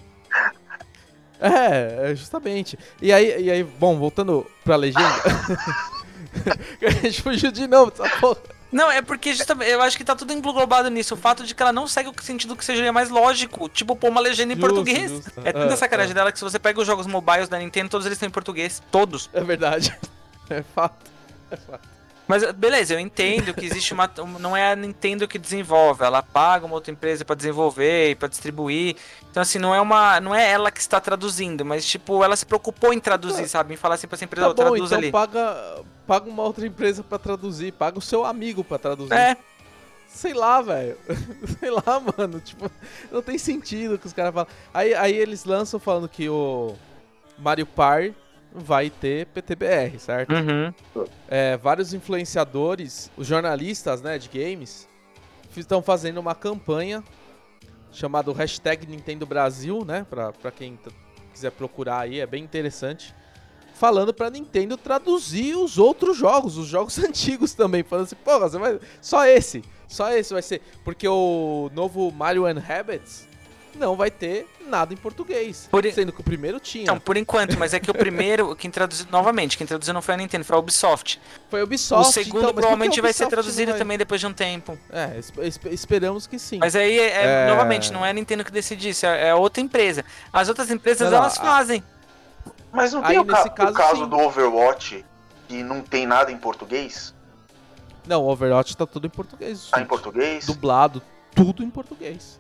É, é, justamente. E aí, e aí, bom, voltando pra legenda. a gente fugiu de novo dessa porra. Não, é porque justamente, eu acho que tá tudo englobado nisso. O fato de que ela não segue o sentido que seja mais lógico. Tipo, pôr uma legenda em Justo, português. justo. É tanta Ah, sacanagem ah. dela que se você pega os jogos mobiles da Nintendo, todos eles estão em português. Todos. É verdade. É fato. Mas beleza, eu entendo que existe uma. Não é a Nintendo que desenvolve, ela paga uma outra empresa pra desenvolver e pra distribuir. Então, assim, não é uma. Não é ela que está traduzindo, mas tipo, ela se preocupou em traduzir, sabe? Em falar assim pra essa empresa, Tá "Ô, bom, traduz então ali. paga, paga uma outra empresa pra traduzir, paga o seu amigo pra traduzir. É, Sei lá, velho. Sei lá, mano. Tipo, não tem sentido o que os caras falam. Aí, aí eles lançam falando que o Mario Party vai ter PTBR, certo? uhum. É, vários influenciadores, os jornalistas né, de games, estão fazendo uma campanha chamada hashtag Nintendo Brasil, né? Pra, pra quem quiser procurar aí, é bem interessante. Falando pra Nintendo traduzir os outros jogos, os jogos antigos também. Falando assim, porra, você vai. Só esse. Só esse vai ser. Porque o novo Mario and Habits não vai ter nada em português. Por Sendo que o primeiro tinha. Então, por enquanto, mas é que o primeiro, quem traduziu, novamente, quem traduziu não foi a Nintendo, foi a Ubisoft. Foi a Ubisoft. o segundo então, provavelmente vai ser traduzido vai- também depois de um tempo. É, esp- esp- esperamos que sim. Mas aí, é, é- É. novamente, não é a Nintendo que decide isso, é, é outra empresa. As outras empresas, Não, elas a- fazem. Mas não Aí, tem o, ca- nesse o caso, caso sim. do Overwatch, que não tem nada em português? Não, o Overwatch tá tudo em português. Tá em português? Dublado, tudo em português.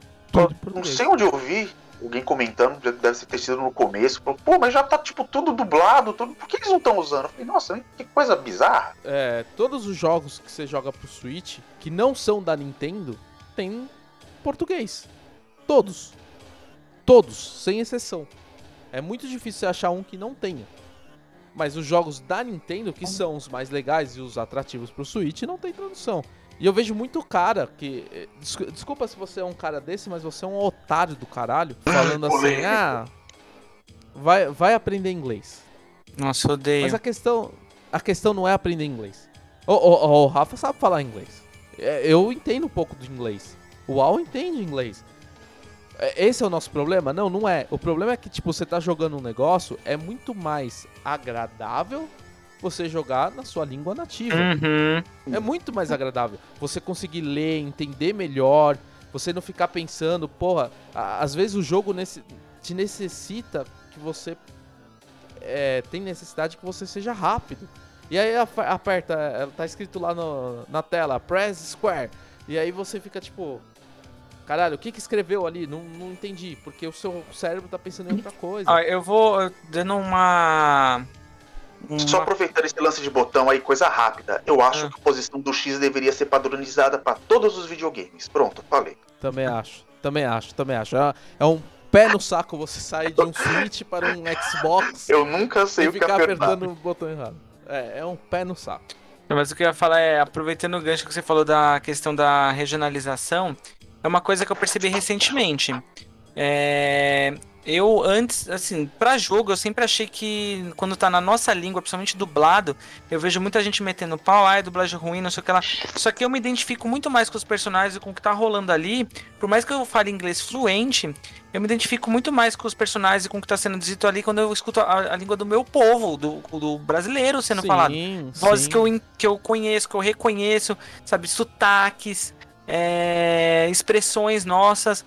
Não sei onde eu vi alguém comentando, deve ter sido no começo, falou, pô, mas já tá tipo tudo dublado, tudo, por que eles não estão usando? Eu falei, nossa, que coisa bizarra. É, todos os jogos que você joga pro Switch, que não são da Nintendo, tem português. Todos. Todos, sem exceção. É muito difícil você achar um que não tenha. Mas os jogos da Nintendo, que são os mais legais e os atrativos pro Switch, não tem tradução. E eu vejo muito cara que. eh, descu- Desculpa se você é um cara desse, mas você é um otário do caralho. Falando assim, ah. Vai, vai aprender inglês. Nossa, odeio. Mas a questão, a questão não é aprender inglês. O, o, o Rafa sabe falar inglês. É, Eu entendo um pouco de inglês. O Al entende inglês. É, Esse é o nosso problema? Não, não é. O problema é que, tipo, você tá jogando um negócio, é muito mais agradável você jogar na sua língua nativa. Uhum. É muito mais agradável. Você conseguir ler, entender melhor, você não ficar pensando, porra, às vezes o jogo nesse, te necessita que você é, tem necessidade que você seja rápido. E aí aperta, é, tá escrito lá no- na tela, press square. E aí você fica tipo, caralho, o que que escreveu ali? Não, não entendi, porque o seu cérebro tá pensando em outra coisa. Ó, eu vou dando uma. Só uma... aproveitando esse lance de botão aí, coisa rápida. Eu acho Ah. que a posição do X deveria ser padronizada para todos os videogames. Pronto, falei. Também acho, também acho, também acho. É, é um pé no saco você sair de um Switch para um Xbox Eu nunca sei e o que ficar apertando o botão errado. É, é um pé no saco. Mas o que eu ia falar é, aproveitando o gancho que você falou da questão da regionalização, é uma coisa que eu percebi recentemente. É, eu antes, assim, pra jogo, eu sempre achei que quando tá na nossa língua, principalmente dublado, eu vejo muita gente metendo pau, ai, dublagem ruim, não sei o que lá. Só que eu me identifico muito mais com os personagens e com o que tá rolando ali. Por mais que eu fale inglês fluente, eu me identifico muito mais com os personagens e com o que tá sendo dito ali quando eu escuto a, a língua do meu povo, do, do brasileiro sendo sim, falado. Vozes sim. que eu, que eu conheço, que eu reconheço, sabe? Sotaques, é, expressões nossas.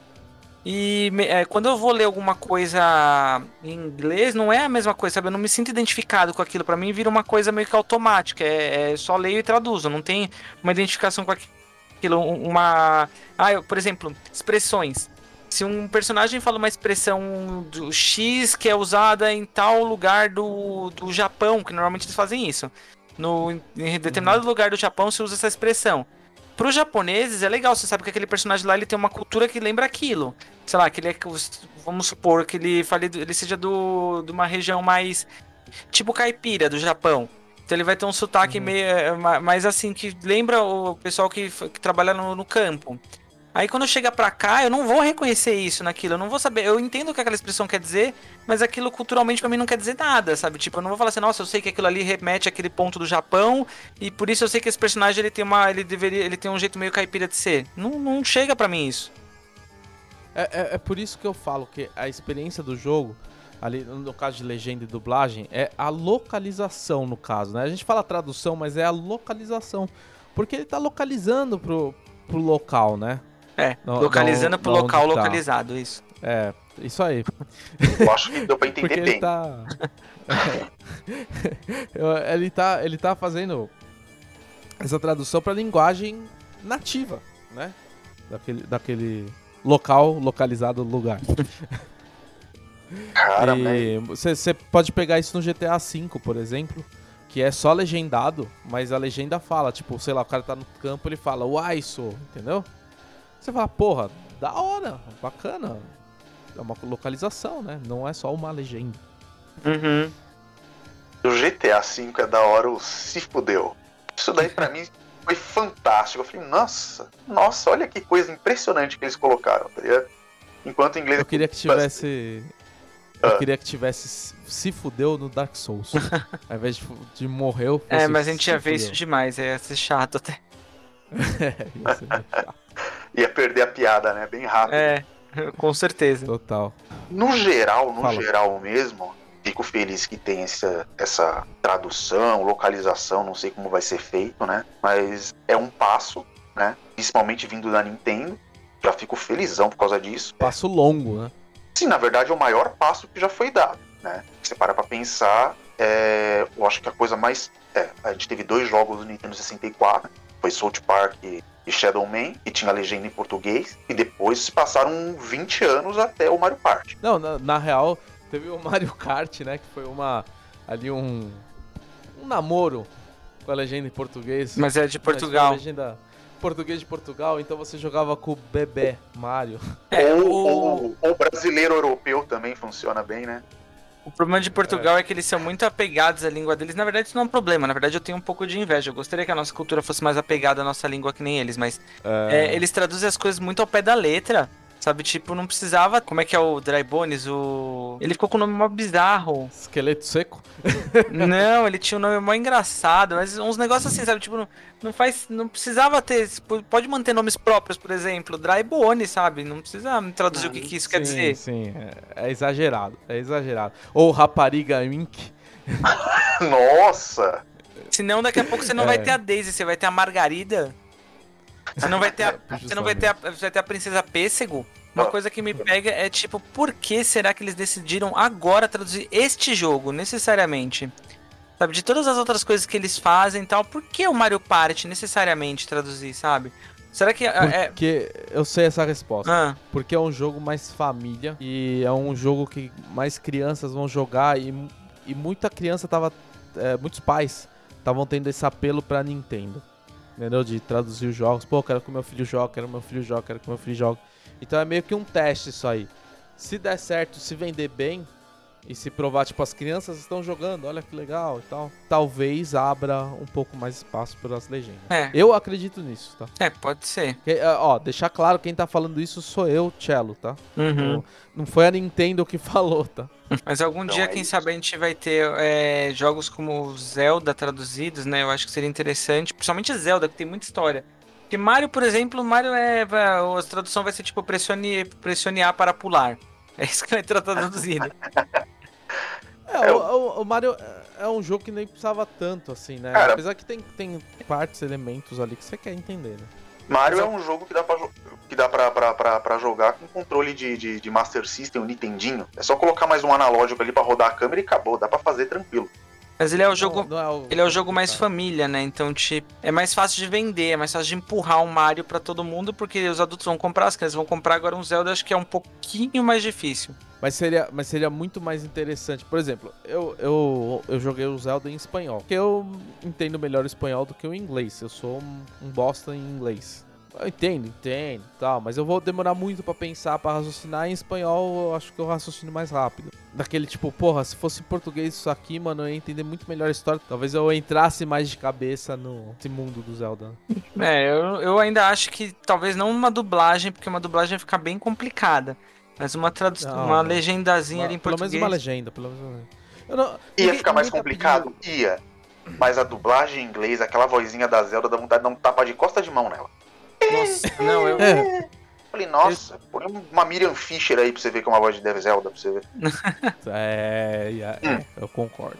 E é, quando eu vou ler alguma coisa em inglês, não é a mesma coisa, sabe? Eu não me sinto identificado com aquilo. Pra mim vira uma coisa meio que automática. É, é só leio e traduzo. Não tem uma identificação com aquilo. um- Uma. Ah, eu- por exemplo, expressões. Se um personagem fala uma expressão do X que é usada em tal lugar do, do Japão, que normalmente eles fazem isso. No, em determinado lugar do Japão se usa essa expressão. Para os japoneses é legal, você sabe que aquele personagem lá ele tem uma cultura que lembra aquilo. Sei lá, que ele é, vamos supor que ele fale, ele seja do, de uma região mais tipo caipira do Japão. Então ele vai ter um sotaque meio eh, ma- mais assim que lembra o pessoal que, que trabalha no, no campo. Aí quando chega pra cá, eu não vou reconhecer isso naquilo, eu não vou saber. Eu entendo o que aquela expressão quer dizer, mas aquilo culturalmente pra mim não quer dizer nada, sabe? Tipo, eu não vou falar assim, nossa, eu sei que aquilo ali remete àquele ponto do Japão e por isso eu sei que esse personagem ele tem uma, ele deveria, ele tem um jeito meio caipira de ser. Não, não chega pra mim isso. É, é, é por isso que eu falo que a experiência do jogo, ali no caso de legenda e dublagem, é a localização no caso, né? A gente fala tradução, mas é a localização. Porque ele tá localizando pro, pro local, né? É, Não- localizando não- pro não local tá. localizado, isso. É, isso aí. Eu acho que deu pra entender Porque bem. ele tá. Ele tá. Ele tá fazendo essa tradução pra linguagem nativa, né? Daquele, daquele local, localizado lugar. Cara, você pode pegar isso no GTA V, por exemplo, que é só legendado, mas a legenda fala, tipo, sei lá, o cara tá no campo, ele fala, uai, sou, entendeu? Você fala, porra, da hora, bacana. É uma localização, né? Não é só uma legenda. Uhum. o GTA V é da hora, o se fudeu. Isso daí pra mim foi fantástico. Eu falei, nossa, nossa, olha que coisa impressionante que eles colocaram, tá ligado? Enquanto em inglês Eu queria que tivesse. Eu Ah. queria que tivesse se- fudeu no Dark Souls. Ao invés de, de morreu. É, fosse mas a gente ia ver isso demais, ia ser chato até. É, ia ser chato. Ia perder a piada, né? Bem rápido. É, com certeza. Total. No geral, no Fala. geral mesmo, fico feliz que tem essa, essa tradução, localização, não sei como vai ser feito, né? Mas é um passo, né? Principalmente vindo da Nintendo. Já fico felizão por causa disso. Passo longo, né? Sim, na verdade é o maior passo que já foi dado, né? Se você para pra pensar, é, eu acho que a coisa mais... É, a gente teve dois jogos do Nintendo 64, foi South Park e Shadow Man, que tinha legenda em português, e depois se passaram 20 anos até o Mario Party. Não, na, na real, teve o Mario Kart, né? Que foi uma. Ali um. Um namoro com a legenda em português. Mas é de a Portugal. legenda português de Portugal, então você jogava com o bebê Mario. É, ou, o, ou- ou brasileiro europeu também funciona bem, né? O problema de Portugal é. que eles são muito apegados à língua deles. Na verdade, isso não é um problema. Na verdade, eu tenho um pouco de inveja. Eu gostaria que a nossa cultura fosse mais apegada à nossa língua que nem eles, mas é, eles traduzem as coisas muito ao pé da letra. Sabe, tipo, não precisava. Como é que é o Dry Bones? O. Ele ficou com o nome mó bizarro. Esqueleto seco. Não, ele tinha um nome mó engraçado, mas uns negócios assim, sabe? Tipo, não, não faz. Não precisava ter. tipo, Pode manter nomes próprios, por exemplo. Dry Bone, sabe? Não precisa traduzir o que, que isso quer sim, dizer. Sim, é, é exagerado. É exagerado. Ou Rapariga Inc. Nossa! Senão, daqui a pouco você não vai É. ter a Daisy, você vai ter a Margarida. Você não vai ter a, você não vai ter a, você vai ter a Princesa Pêssego. Uma coisa que me pega é tipo, por que será que eles decidiram agora traduzir este jogo, necessariamente? Sabe, de todas as outras coisas que eles fazem e tal, por que o Mario Party necessariamente traduzir, sabe? Será que é. é- Porque eu sei essa resposta. Ah, Porque é um jogo mais família e é um jogo que mais crianças vão jogar e, e muita criança tava. é, muitos pais estavam tendo esse apelo pra Nintendo. Entendeu? De traduzir os jogos. Pô, quero que meu filho jogue, quero que meu filho jogue, quero que meu filho jogue. Então é meio que um teste isso aí. Se der certo, se vender bem e se provar, tipo, as crianças estão jogando, olha que legal e tal, talvez abra um pouco mais espaço para as legendas. é, Eu acredito nisso, tá? é, pode ser. Que- é, ó, deixar claro, quem tá falando isso sou eu, Cello, tá? Uhum. Não- Não foi a Nintendo que falou, tá? Mas algum Então dia, é quem isso. sabe, a gente vai ter é, jogos como Zelda traduzidos, né? Eu acho que seria interessante. Principalmente Zelda, que tem muita história. Porque Mario, por exemplo, Mario é. A tradução vai ser tipo pressione, pressione A para pular. É isso que vai estar traduzido. É, o, o- o Mario é- é um jogo que nem precisava tanto, assim, né? Cara- Apesar que tem, tem partes, elementos ali que você quer entender, né? Mario é um jogo que dá pra, que dá pra, pra, pra, pra jogar com controle de, de, de Master System, o Nintendinho. É só colocar mais um analógico ali pra rodar a câmera e acabou. Dá pra fazer tranquilo. Mas ele é o jogo. Não- não é o- Ele é o jogo mais família, né? Então, tipo, é mais fácil de vender, é mais fácil de empurrar um Mario pra todo mundo, porque os adultos vão comprar, as crianças vão comprar agora um Zelda, acho que é um pouquinho mais difícil. Mas seria, mas seria muito mais interessante. Por exemplo, eu, eu, eu joguei o Zelda em espanhol. Porque eu entendo melhor o espanhol do que o inglês. Eu sou um, um bosta em inglês. Eu entendo, entendo, tal, mas eu vou demorar muito pra pensar, pra raciocinar em espanhol, eu acho que eu raciocino mais rápido. Daquele tipo, porra, se fosse em português isso aqui, mano, eu ia entender muito melhor a história. Talvez eu entrasse mais de cabeça no nesse mundo do Zelda. É, eu, eu ainda acho que talvez não uma dublagem, porque uma dublagem vai ficar bem complicada. Mas uma tradução, uma não. legendazinha ali em pelo português. menos uma legenda, pelo menos uma legenda. Eu não- Ia ninguém- ficar mais tá complicado? Ia. Mas a dublagem em inglês, aquela vozinha da Zelda, dá vontade de dar um tapa de costa de mão nela. Nossa, não, eu. É. Falei, nossa, põe uma Miriam Fisher aí pra você ver que é uma voz de Dev Zelda, pra você ver. É, é, Hum. é, eu concordo.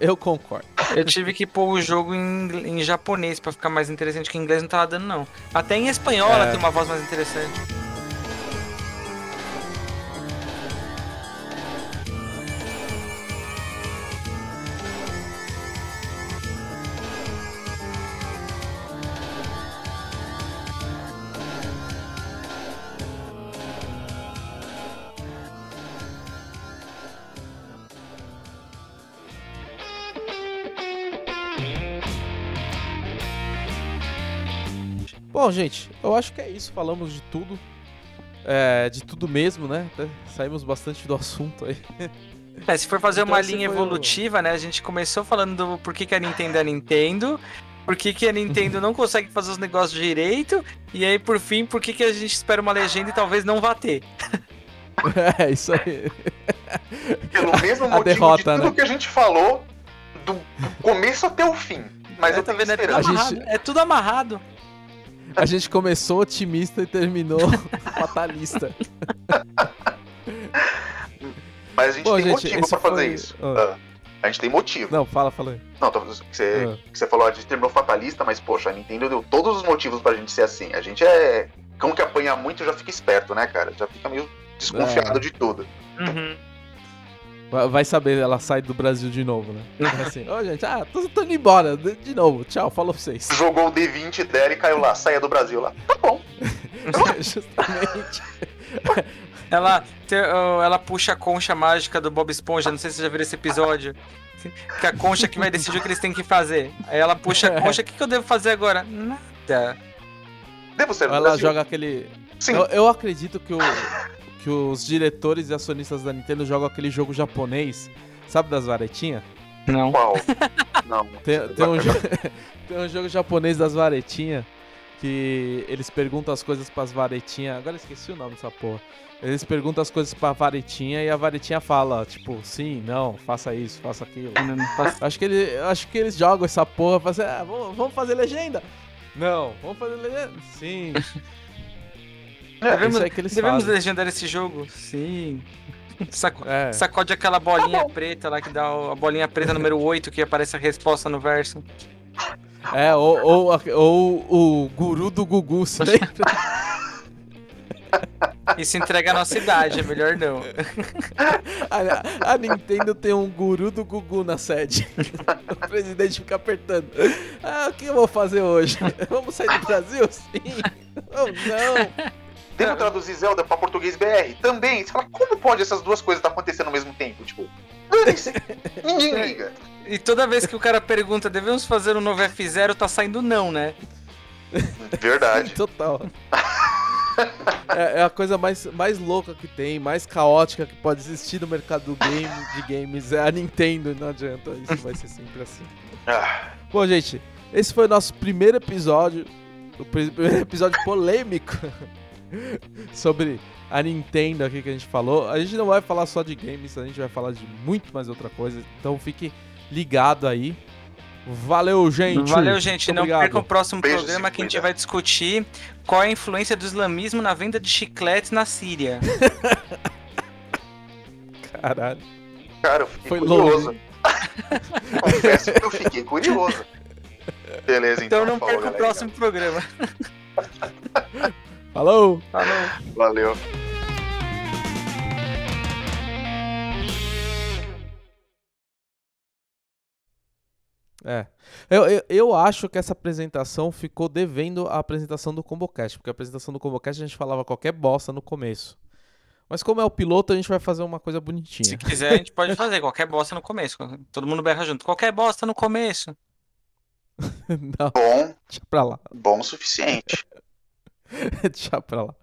Eu concordo. Eu tive que pôr o jogo em, em japonês pra ficar mais interessante, que em inglês não tava dando, não. Até em espanhol ela É. tem uma voz mais interessante. Bom, gente, eu acho que é isso. Falamos de tudo. É, de tudo mesmo, né? Saímos bastante do assunto aí. É, se for fazer Então uma linha foi o- evolutiva, né? A gente começou falando do por que, que a Nintendo é a Nintendo, por que, que a Nintendo não consegue fazer os negócios direito, e aí, por fim, por que, que a gente espera uma legenda e talvez não vá ter. É, isso aí. Pelo mesmo A motivo derrota, de tudo né? que a gente falou, do começo até o fim. Mas É, eu tá tenho vendo? É tudo amarrado. gente- É tudo amarrado. A gente começou otimista e terminou fatalista. Mas a gente Bom, tem gente, motivo pra fazer foi- isso. Ah. Ah, a gente tem motivo. Não, fala, fala aí. Não, tô, que, você, Ah. que você falou, a gente terminou fatalista, mas poxa, a Nintendo deu todos os motivos pra gente ser assim. A gente é. Cão que apanha muito já fica esperto, né, cara? Já fica meio desconfiado É. de tudo. Uhum. Vai- saber, ela sai do Brasil de novo, né? É Assim, ô gente, ah, tô, tô indo embora. De, de novo, tchau, falou pra vocês. Jogou o D20 dela e caiu lá, saia do Brasil lá. Tá bom. Justamente. Ela, ela puxa a concha mágica do Bob Esponja, não sei se você já viu esse episódio. Que a concha que vai decidir o que eles têm que fazer. Aí ela puxa a concha, o que, que eu devo fazer agora? Nada. Devo ser Ela Brasil? joga aquele. Sim. Eu, eu acredito que, o, que os diretores e acionistas da Nintendo jogam aquele jogo japonês, sabe das varetinhas? Não. Qual? Não. Tem, tem um jo- tem um jogo japonês das varetinhas que eles perguntam as coisas pras varetinhas. Agora eu esqueci o nome dessa porra. Eles perguntam as coisas pra varetinha e a varetinha fala, tipo, sim, não, faça isso, faça aquilo. Acho que, ele, acho que eles jogam essa porra dizer, ah, vamos fazer legenda. Não, vamos fazer legenda. Sim. É, Devemos, isso aí que eles devemos fazem. legendar esse jogo? Sim. Saco- É. Sacode aquela bolinha preta lá que dá a bolinha preta número 8 que aparece a resposta no verso. É, ou, ou, ou o guru do Gugu, lembra? Isso entrega a nossa idade, é melhor não. A, a Nintendo tem um guru do Gugu na sede. o presidente fica apertando. Ah, o que eu vou fazer hoje? Vamos sair do Brasil? Sim. Oh, não. Devo traduzir Zelda pra português BR? Também. Você fala, como pode essas duas coisas estar acontecendo ao mesmo tempo? Tipo. Ninguém liga. E toda vez que o cara pergunta, devemos fazer um novo F0, tá saindo não, né? Verdade. Total. É, é a coisa mais, mais louca que tem, mais caótica que pode existir no mercado do game, de games. É a Nintendo, não adianta. Isso vai ser sempre assim. Ah, Bom, gente, esse foi o nosso primeiro episódio. O pri- primeiro episódio polêmico sobre a Nintendo aqui que a gente falou. A gente não vai falar só de games, a gente vai falar de muito mais outra coisa. Então fique ligado aí. Valeu, gente. Valeu, gente. Muito Não obrigado. perca o próximo Beijo, programa que a gente vai discutir qual é a influência do islamismo na venda de chicletes na Síria. Caralho. cara, eu fiquei Foi curioso. longe. Confesso que eu fiquei curioso. Beleza, então. Então não perca o próximo programa. Falou. Falou. Valeu. É. Eu, eu, eu acho que essa apresentação ficou devendo a apresentação do ComboCast, porque a apresentação do ComboCast a gente falava qualquer bosta no começo. Mas como é o piloto, a gente vai fazer uma coisa Se bonitinha. quiser, a gente pode fazer qualquer bosta no começo. Todo mundo berra junto. Qualquer bosta no começo. Não, Bom, deixa pra lá. bom o suficiente. deixa pra lá.